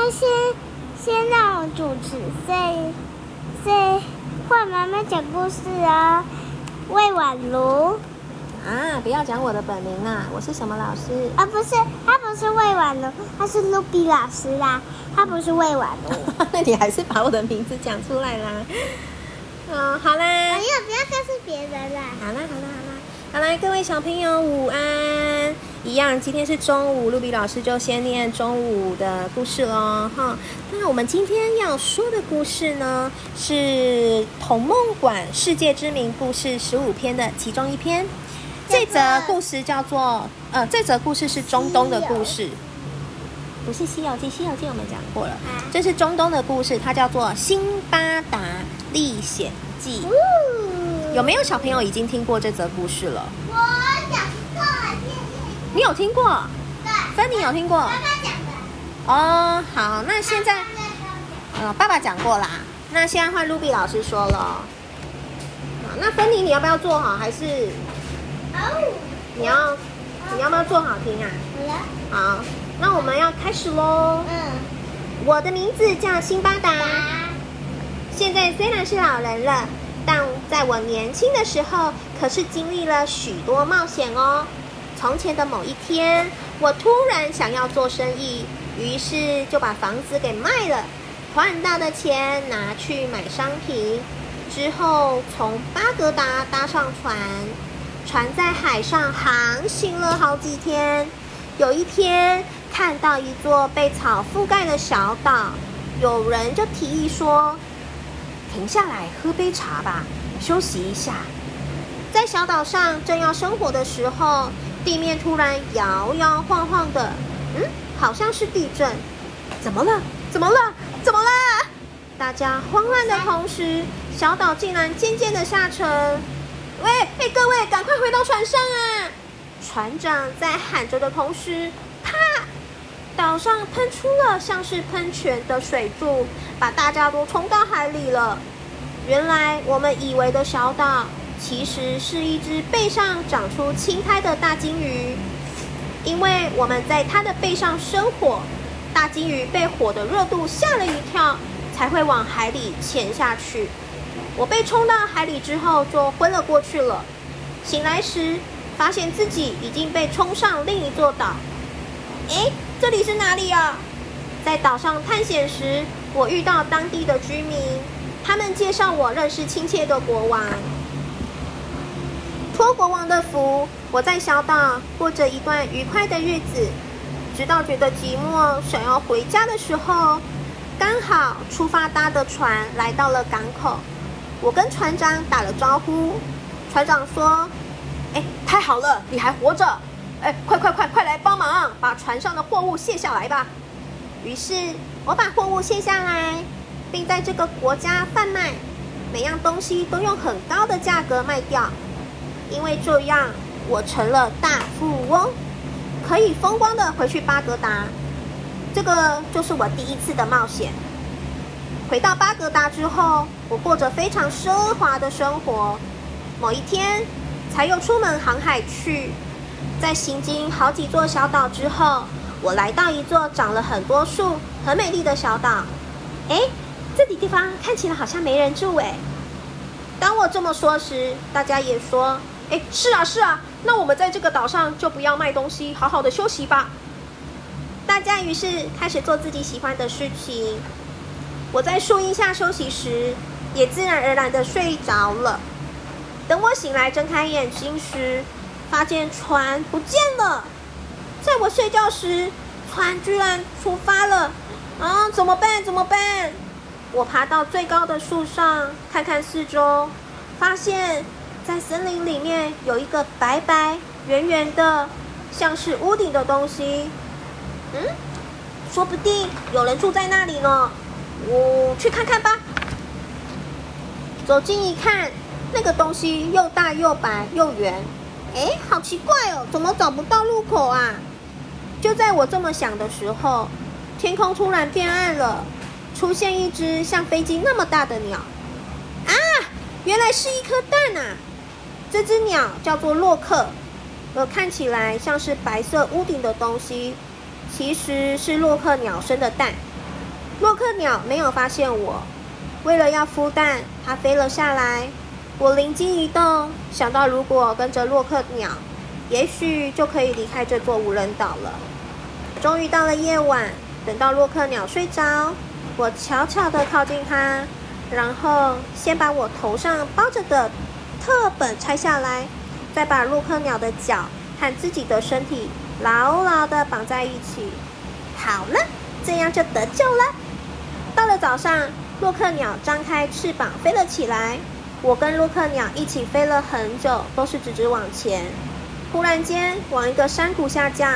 他先先让我主持，所以所以换妈妈讲故事啊。魏婉如啊，不要讲我的本名啊，我是什么老师？啊，不是，他不是魏婉如，他是卢比老师啦，他不是魏婉如。那你还是把我的名字讲出来啦。哦，好啦。哎呀，不要告诉别人啦。好啦，好啦，好啦。好啦，各位小朋友午安。一样，今天是中午，露比老师就先念中午的故事喽，哈。那我们今天要说的故事呢，是《童梦馆世界知名故事十五篇》的其中一篇。这则故事叫做……呃，这则故事是中东的故事，不是《西游记》。《西游记》我们讲过了，这是中东的故事，它叫做《辛巴达历险记》。有没有小朋友已经听过这则故事了？你有听过？对，芬妮有听过。爸爸讲的。哦，好，那现在，呃，爸爸讲过啦。那现在换露比老师说了。那芬妮，你要不要做好？还是？哦。你要，你要不要做好听啊？好了。好，那我们要开始喽。嗯。我的名字叫辛巴达。现在虽然是老人了。但在我年轻的时候，可是经历了许多冒险哦。从前的某一天，我突然想要做生意，于是就把房子给卖了，换到的钱拿去买商品。之后从巴格达搭上船，船在海上航行了好几天。有一天，看到一座被草覆盖的小岛，有人就提议说。停下来喝杯茶吧，休息一下。在小岛上正要生火的时候，地面突然摇摇晃晃的，嗯，好像是地震。怎么了？怎么了？怎么了？大家慌乱的同时，小岛竟然渐渐的下沉。喂，各位，赶快回到船上啊！船长在喊着的同时，啪！岛上喷出了像是喷泉的水柱，把大家都冲到海里了。原来我们以为的小岛，其实是一只背上长出青苔的大金鱼。因为我们在它的背上生火，大金鱼被火的热度吓了一跳，才会往海里潜下去。我被冲到海里之后，就昏了过去了。醒来时，发现自己已经被冲上另一座岛。哎。这里是哪里啊？在岛上探险时，我遇到当地的居民，他们介绍我认识亲切的国王。托国王的福，我在小岛过着一段愉快的日子，直到觉得寂寞，想要回家的时候，刚好出发搭的船来到了港口。我跟船长打了招呼，船长说：“哎，太好了，你还活着。”哎，快快快，快来帮忙，把船上的货物卸下来吧！于是我把货物卸下来，并在这个国家贩卖，每样东西都用很高的价格卖掉，因为这样我成了大富翁，可以风光的回去巴格达。这个就是我第一次的冒险。回到巴格达之后，我过着非常奢华的生活。某一天，才又出门航海去。在行经好几座小岛之后，我来到一座长了很多树、很美丽的小岛。哎，这里地方看起来好像没人住哎。当我这么说时，大家也说：“哎，是啊，是啊。”那我们在这个岛上就不要卖东西，好好的休息吧。大家于是开始做自己喜欢的事情。我在树荫下休息时，也自然而然的睡着了。等我醒来睁开眼睛时，发现船不见了，在我睡觉时，船居然出发了，啊，怎么办？怎么办？我爬到最高的树上，看看四周，发现，在森林里面有一个白白圆圆的，像是屋顶的东西，嗯，说不定有人住在那里呢，我去看看吧。走近一看，那个东西又大又白又圆。哎，好奇怪哦，怎么找不到路口啊？就在我这么想的时候，天空突然变暗了，出现一只像飞机那么大的鸟。啊，原来是一颗蛋啊！这只鸟叫做洛克，而看起来像是白色屋顶的东西，其实是洛克鸟生的蛋。洛克鸟没有发现我，为了要孵蛋，它飞了下来。我灵机一动，想到如果跟着洛克鸟，也许就可以离开这座无人岛了。终于到了夜晚，等到洛克鸟睡着，我悄悄地靠近它，然后先把我头上包着的课本拆下来，再把洛克鸟的脚和自己的身体牢牢地绑在一起。好了，这样就得救了。到了早上，洛克鸟张开翅膀飞了起来。我跟洛克鸟一起飞了很久，都是直直往前。忽然间，往一个山谷下降，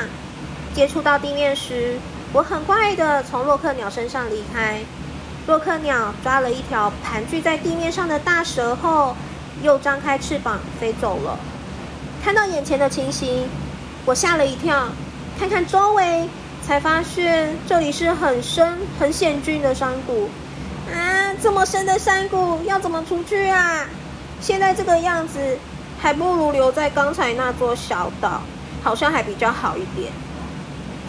接触到地面时，我很快的从洛克鸟身上离开。洛克鸟抓了一条盘踞在地面上的大蛇后，又张开翅膀飞走了。看到眼前的情形，我吓了一跳，看看周围。才发现这里是很深、很险峻的山谷啊！这么深的山谷要怎么出去啊？现在这个样子，还不如留在刚才那座小岛，好像还比较好一点。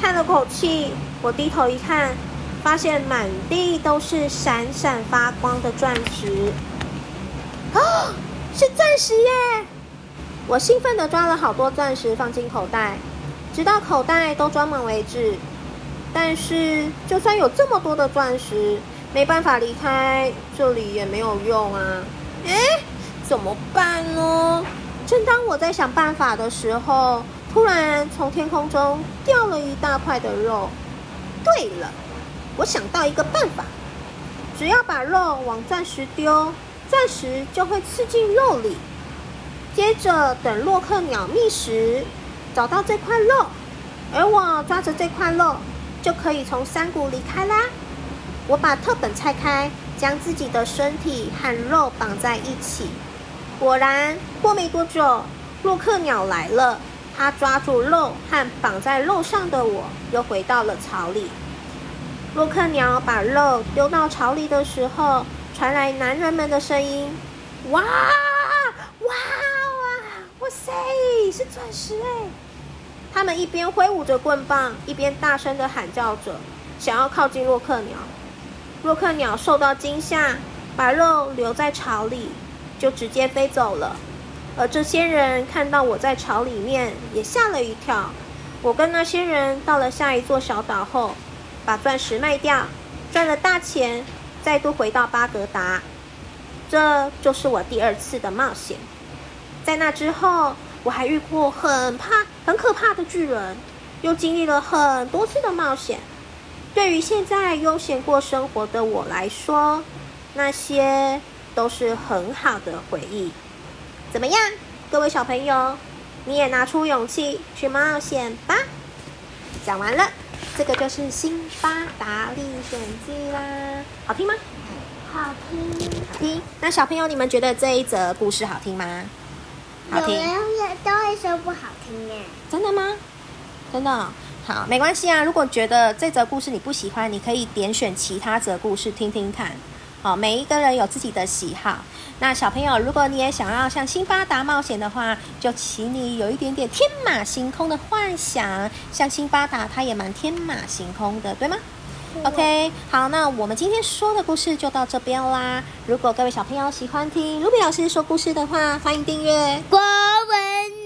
叹了口气，我低头一看，发现满地都是闪闪发光的钻石。啊，是钻石耶！我兴奋地抓了好多钻石放进口袋。直到口袋都装满为止。但是，就算有这么多的钻石，没办法离开这里也没有用啊！哎，怎么办呢？正当我在想办法的时候，突然从天空中掉了一大块的肉。对了，我想到一个办法，只要把肉往钻石丢，钻石就会刺进肉里。接着等洛克鸟觅食。找到这块肉，而我抓着这块肉，就可以从山谷离开啦。我把特本拆开，将自己的身体和肉绑在一起。果然，过没多久，洛克鸟来了。它抓住肉和绑在肉上的我，又回到了巢里。洛克鸟把肉丢到巢里的时候，传来男人们的声音：“哇，哇哇，哇塞，是钻石哎！”他们一边挥舞着棍棒，一边大声的喊叫着，想要靠近洛克鸟。洛克鸟受到惊吓，把肉留在巢里，就直接飞走了。而这些人看到我在巢里面，也吓了一跳。我跟那些人到了下一座小岛后，把钻石卖掉，赚了大钱，再度回到巴格达。这就是我第二次的冒险。在那之后。我还遇过很怕、很可怕的巨人，又经历了很多次的冒险。对于现在悠闲过生活的我来说，那些都是很好的回忆。怎么样，各位小朋友，你也拿出勇气去冒险吧！讲完了，这个就是《辛巴达历险记》啦，好听吗？好听，好听。那小朋友，你们觉得这一则故事好听吗？有人也都会说不好听耶。真的吗？真的好，没关系啊。如果觉得这则故事你不喜欢，你可以点选其他则故事听听看。好，每一个人有自己的喜好。那小朋友，如果你也想要像辛巴达冒险的话，就请你有一点点天马行空的幻想。像辛巴达，他也蛮天马行空的，对吗？OK，好，那我们今天说的故事就到这边啦。如果各位小朋友喜欢听卢比老师说故事的话，欢迎订阅。国文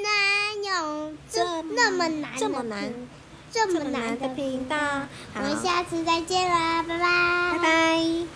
难有这那么难，这么难，这么难的频道。我们下次再见啦，拜拜，拜拜。